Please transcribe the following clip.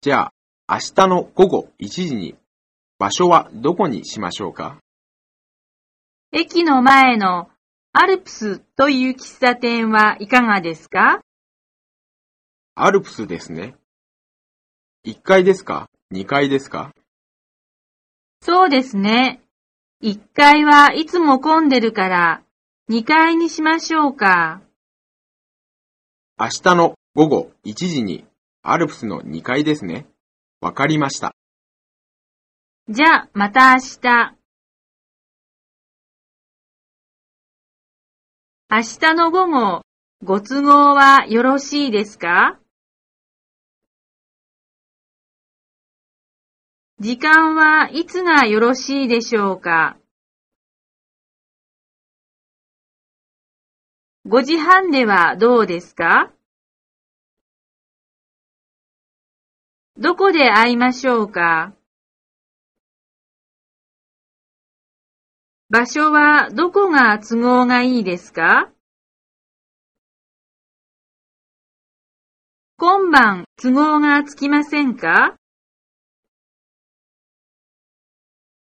じゃあ、明日の午後1時に、場所はどこにしましょうか？駅の前のアルプスという喫茶店はいかがですか？アルプスですね。1階ですか ?2 階ですか？そうですね。1階はいつも混んでるから2階にしましょうか。明日の午後1時にアルプスの2階ですね。わかりました。じゃあ、また明日。明日の午後、ご都合はよろしいですか？時間はいつがよろしいでしょうか？5時半ではどうですか？どこで会いましょうか？場所はどこが都合がいいですか？今晩都合がつきませんか？